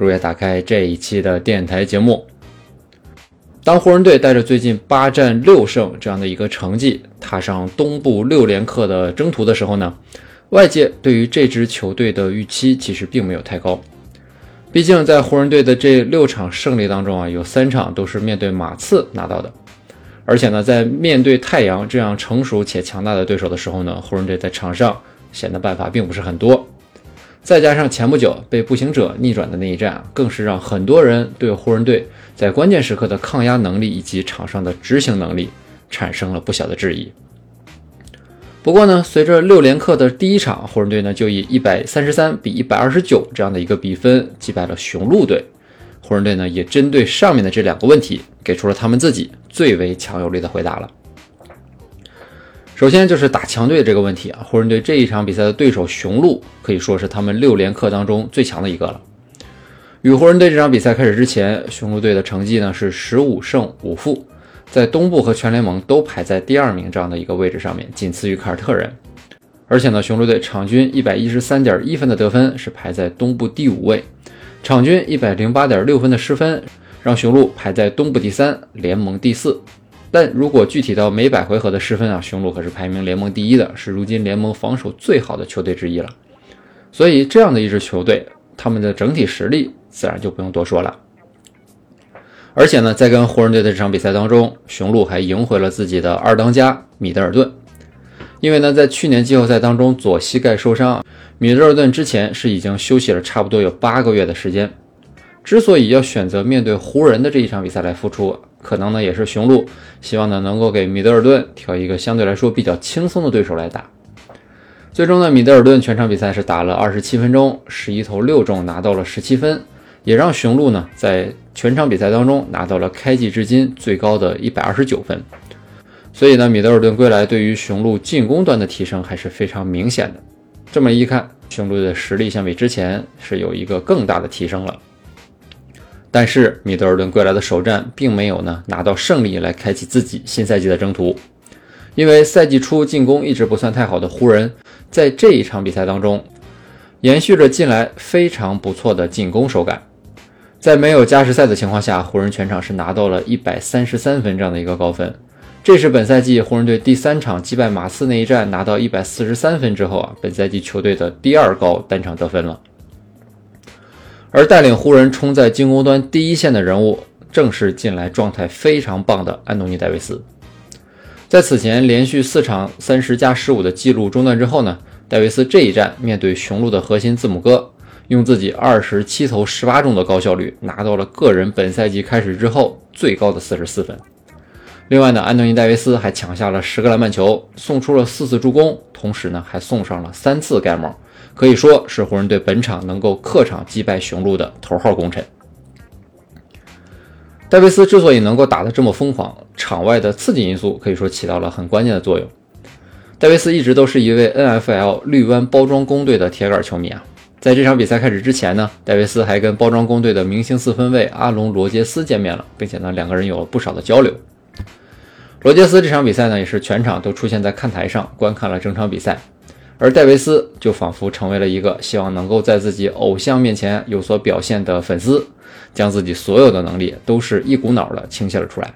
如约打开这一期的电台节目。当湖人队带着最近八战六胜这样的一个成绩，踏上东部六连客的征途的时候呢，外界对于这支球队的预期其实并没有太高。毕竟在湖人队的这六场胜利当中啊，有三场都是面对马刺拿到的，而且呢，在面对太阳这样成熟且强大的对手的时候呢，湖人队在场上。显得办法并不是很多，再加上前不久被步行者逆转的那一战，更是让很多人对湖人队在关键时刻的抗压能力以及场上的执行能力产生了不小的质疑。不过呢，随着六连客的第一场，湖人队呢就以一百三十三比一百二十九这样的一个比分击败了雄鹿队。湖人队呢也针对上面的这两个问题，给出了他们自己最为强有力的回答了。首先就是打强队这个问题啊，湖人队这一场比赛的对手雄鹿可以说是他们六连客当中最强的一个了。与湖人队这场比赛开始之前，雄鹿队的成绩呢是十五胜五负，在东部和全联盟都排在第二名这样的一个位置上面，仅次于凯尔特人。而且呢，雄鹿队场均一百一十三点一分的得分是排在东部第五位，场均一百零八点六分的失分让雄鹿排在东部第三，联盟第四。但如果具体到每百回合的失分啊，雄鹿可是排名联盟第一的，是如今联盟防守最好的球队之一了。所以这样的一支球队，他们的整体实力自然就不用多说了。而且呢，在跟湖人队的这场比赛当中，雄鹿还赢回了自己的二当家米德尔顿。因为呢，在去年季后赛当中左膝盖受伤，米德尔顿之前是已经休息了差不多有八个月的时间。之所以要选择面对湖人的这一场比赛来复出，可能呢也是雄鹿希望呢能够给米德尔顿挑一个相对来说比较轻松的对手来打。最终呢，米德尔顿全场比赛是打了二十七分钟，十一投六中，拿到了十七分，也让雄鹿呢在全场比赛当中拿到了开季至今最高的一百二十九分。所以呢，米德尔顿归来对于雄鹿进攻端的提升还是非常明显的。这么一看，雄鹿的实力相比之前是有一个更大的提升了。但是米德尔顿归来的首战并没有呢拿到胜利来开启自己新赛季的征途，因为赛季初进攻一直不算太好的湖人，在这一场比赛当中，延续着近来非常不错的进攻手感，在没有加时赛的情况下，湖人全场是拿到了一百三十三分这样的一个高分，这是本赛季湖人队第三场击败马刺那一战拿到一百四十三分之后啊，本赛季球队的第二高单场得分了。而带领湖人冲在进攻端第一线的人物，正是近来状态非常棒的安东尼·戴维斯。在此前连续四场三十加十五的记录中断之后呢，戴维斯这一战面对雄鹿的核心字母哥，用自己二十七投十八中的高效率，拿到了个人本赛季开始之后最高的四十四分。另外呢，安东尼·戴维斯还抢下了十个篮板球，送出了四次助攻，同时呢还送上了三次盖帽。可以说是湖人队本场能够客场击败雄鹿的头号功臣。戴维斯之所以能够打得这么疯狂，场外的刺激因素可以说起到了很关键的作用。戴维斯一直都是一位 NFL 绿湾包装工队的铁杆球迷啊，在这场比赛开始之前呢，戴维斯还跟包装工队的明星四分卫阿隆罗杰斯见面了，并且呢两个人有了不少的交流。罗杰斯这场比赛呢也是全场都出现在看台上观看了整场比赛。而戴维斯就仿佛成为了一个希望能够在自己偶像面前有所表现的粉丝，将自己所有的能力都是一股脑的倾泻了出来。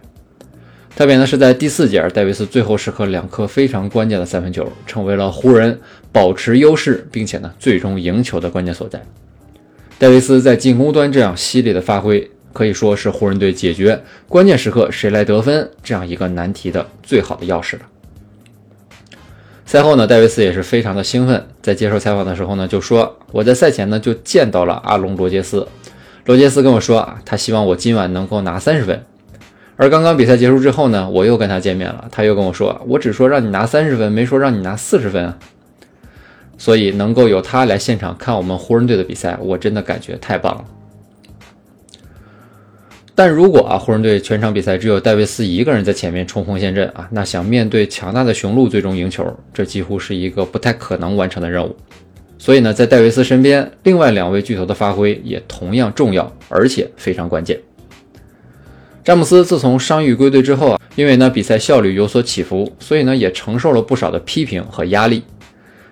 特别呢是在第四节，戴维斯最后时刻两颗非常关键的三分球，成为了湖人保持优势并且呢最终赢球的关键所在。戴维斯在进攻端这样犀利的发挥，可以说是湖人队解决关键时刻谁来得分这样一个难题的最好的钥匙了。赛后呢，戴维斯也是非常的兴奋，在接受采访的时候呢，就说我在赛前呢就见到了阿隆罗杰斯，罗杰斯跟我说啊，他希望我今晚能够拿三十分。而刚刚比赛结束之后呢，我又跟他见面了，他又跟我说，我只说让你拿三十分，没说让你拿四十分啊。所以能够有他来现场看我们湖人队的比赛，我真的感觉太棒了。但如果啊湖人队全场比赛只有戴维斯一个人在前面冲锋陷阵啊，那想面对强大的雄鹿最终赢球，这几乎是一个不太可能完成的任务。所以呢，在戴维斯身边，另外两位巨头的发挥也同样重要，而且非常关键。詹姆斯自从伤愈归队之后啊，因为呢比赛效率有所起伏，所以呢也承受了不少的批评和压力。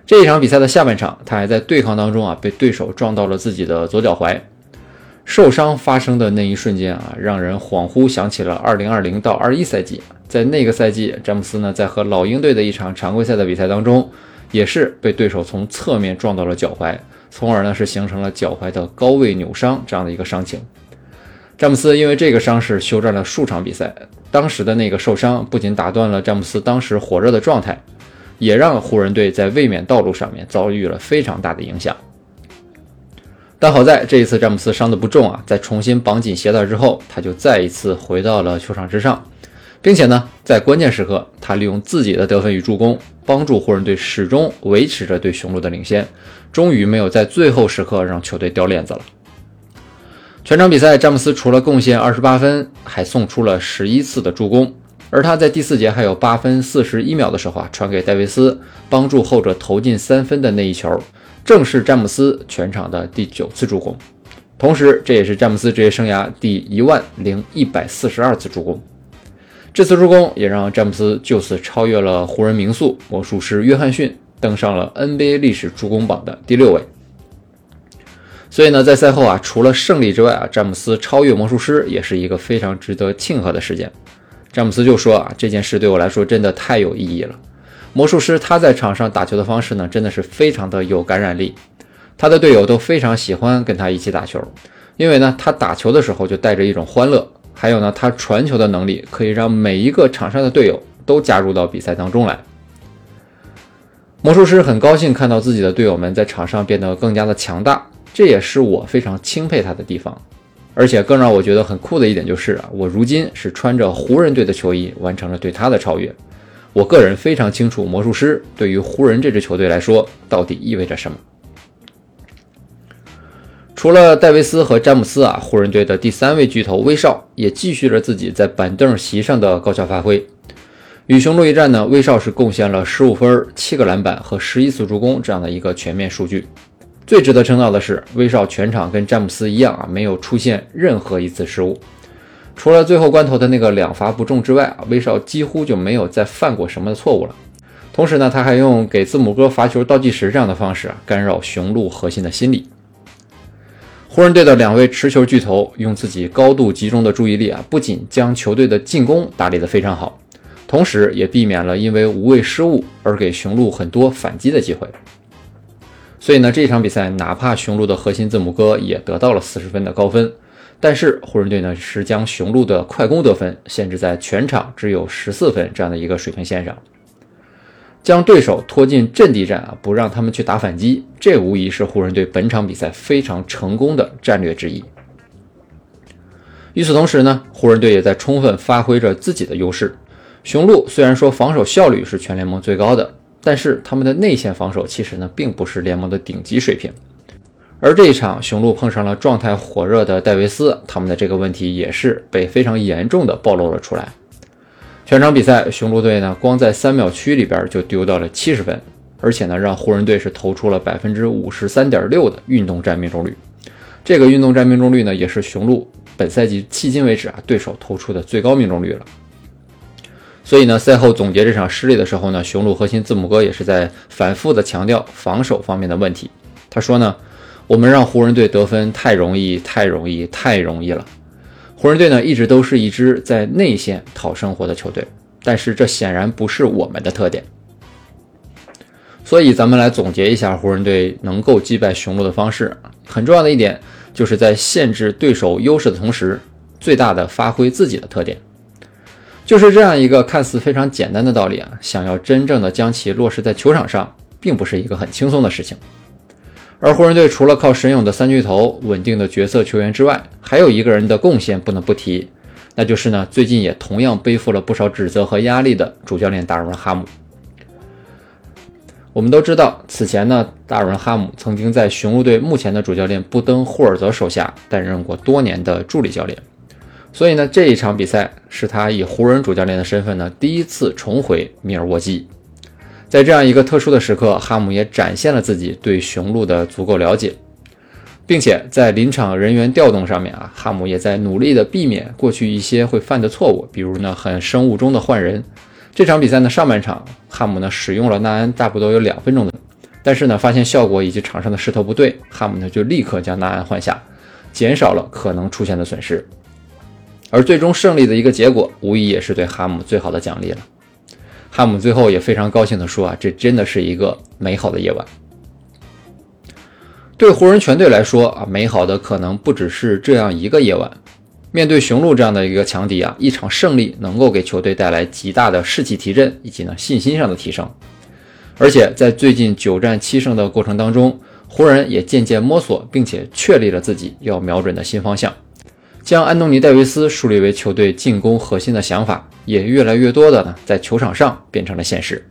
这一场比赛的下半场，他还在对抗当中啊被对手撞到了自己的左脚踝。受伤发生的那一瞬间啊，让人恍惚想起了2020到21赛季。在那个赛季，詹姆斯呢在和老鹰队的一场常规赛的比赛当中，也是被对手从侧面撞到了脚踝，从而呢是形成了脚踝的高位扭伤这样的一个伤情。詹姆斯因为这个伤势休战了数场比赛。当时的那个受伤不仅打断了詹姆斯当时火热的状态，也让湖人队在卫冕道路上面遭遇了非常大的影响。但好在这一次詹姆斯伤得不重啊，在重新绑紧鞋带之后，他就再一次回到了球场之上，并且呢，在关键时刻，他利用自己的得分与助攻，帮助湖人队始终维持着对雄鹿的领先，终于没有在最后时刻让球队掉链子了。全场比赛，詹姆斯除了贡献二十八分，还送出了十一次的助攻。而他在第四节还有八分四十一秒的时候啊，传给戴维斯，帮助后者投进三分的那一球，正是詹姆斯全场的第九次助攻。同时，这也是詹姆斯职业生涯第一万零一百四十二次助攻。这次助攻也让詹姆斯就此超越了湖人名宿魔术师约翰逊，登上了 NBA 历史助攻榜的第六位。所以呢，在赛后啊，除了胜利之外啊，詹姆斯超越魔术师也是一个非常值得庆贺的事件。詹姆斯就说啊，这件事对我来说真的太有意义了。魔术师他在场上打球的方式呢，真的是非常的有感染力，他的队友都非常喜欢跟他一起打球，因为呢，他打球的时候就带着一种欢乐，还有呢，他传球的能力可以让每一个场上的队友都加入到比赛当中来。魔术师很高兴看到自己的队友们在场上变得更加的强大。这也是我非常钦佩他的地方，而且更让我觉得很酷的一点就是啊，我如今是穿着湖人队的球衣完成了对他的超越。我个人非常清楚魔术师对于湖人这支球队来说到底意味着什么。除了戴维斯和詹姆斯啊，湖人队的第三位巨头威少也继续着自己在板凳席上的高效发挥。与雄鹿一战呢，威少是贡献了十五分、七个篮板和十一次助攻这样的一个全面数据。最值得称道的是，威少全场跟詹姆斯一样啊，没有出现任何一次失误，除了最后关头的那个两罚不中之外啊，威少几乎就没有再犯过什么错误了。同时呢，他还用给字母哥罚球倒计时这样的方式啊，干扰雄鹿核心的心理。湖人队的两位持球巨头用自己高度集中的注意力啊，不仅将球队的进攻打理得非常好，同时也避免了因为无谓失误而给雄鹿很多反击的机会。所以呢，这场比赛哪怕雄鹿的核心字母哥也得到了四十分的高分，但是湖人队呢是将雄鹿的快攻得分限制在全场只有十四分这样的一个水平线上，将对手拖进阵地战啊，不让他们去打反击，这无疑是湖人队本场比赛非常成功的战略之一。与此同时呢，湖人队也在充分发挥着自己的优势。雄鹿虽然说防守效率是全联盟最高的。但是他们的内线防守其实呢，并不是联盟的顶级水平。而这一场，雄鹿碰上了状态火热的戴维斯，他们的这个问题也是被非常严重的暴露了出来。全场比赛，雄鹿队呢，光在三秒区里边就丢掉了七十分，而且呢，让湖人队是投出了百分之五十三点六的运动战命中率。这个运动战命中率呢，也是雄鹿本赛季迄今为止啊，对手投出的最高命中率了。所以呢，赛后总结这场失利的时候呢，雄鹿核心字母哥也是在反复的强调防守方面的问题。他说呢，我们让湖人队得分太容易，太容易，太容易了。湖人队呢一直都是一支在内线讨生活的球队，但是这显然不是我们的特点。所以咱们来总结一下湖人队能够击败雄鹿的方式，很重要的一点就是在限制对手优势的同时，最大的发挥自己的特点。就是这样一个看似非常简单的道理啊，想要真正的将其落实在球场上，并不是一个很轻松的事情。而湖人队除了靠神勇的三巨头、稳定的角色球员之外，还有一个人的贡献不能不提，那就是呢，最近也同样背负了不少指责和压力的主教练达尔文·哈姆。我们都知道，此前呢，达尔文·哈姆曾经在雄鹿队目前的主教练布登·霍尔泽手下担任过多年的助理教练。所以呢，这一场比赛是他以湖人主教练的身份呢第一次重回密尔沃基。在这样一个特殊的时刻，哈姆也展现了自己对雄鹿的足够了解，并且在临场人员调动上面啊，哈姆也在努力的避免过去一些会犯的错误，比如呢很生物钟的换人。这场比赛呢上半场，哈姆呢使用了纳安大不多有两分钟的，但是呢发现效果以及场上的势头不对，哈姆呢就立刻将纳安换下，减少了可能出现的损失。而最终胜利的一个结果，无疑也是对哈姆最好的奖励了。哈姆最后也非常高兴地说：“啊，这真的是一个美好的夜晚。对湖人全队来说啊，美好的可能不只是这样一个夜晚。面对雄鹿这样的一个强敌啊，一场胜利能够给球队带来极大的士气提振以及呢信心上的提升。而且在最近九战七胜的过程当中，湖人也渐渐摸索并且确立了自己要瞄准的新方向。”将安东尼·戴维斯树立为球队进攻核心的想法，也越来越多的呢，在球场上变成了现实。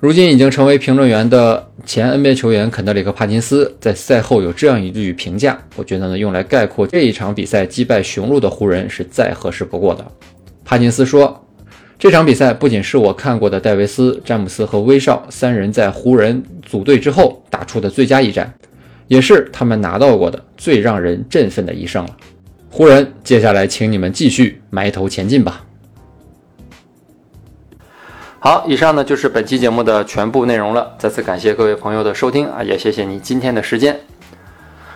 如今已经成为评论员的前 NBA 球员肯德里克·帕金斯在赛后有这样一句评价，我觉得呢，用来概括这一场比赛击败雄鹿的湖人是再合适不过的。帕金斯说：“这场比赛不仅是我看过的戴维斯、詹姆斯和威少三人在湖人组队之后打出的最佳一战。”也是他们拿到过的最让人振奋的一胜了。湖人，接下来请你们继续埋头前进吧。好，以上呢就是本期节目的全部内容了。再次感谢各位朋友的收听啊，也谢谢你今天的时间。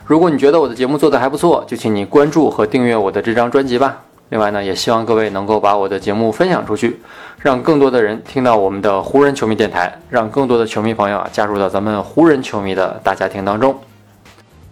如果你觉得我的节目做得还不错，就请你关注和订阅我的这张专辑吧。另外呢，也希望各位能够把我的节目分享出去，让更多的人听到我们的湖人球迷电台，让更多的球迷朋友啊加入到咱们湖人球迷的大家庭当中。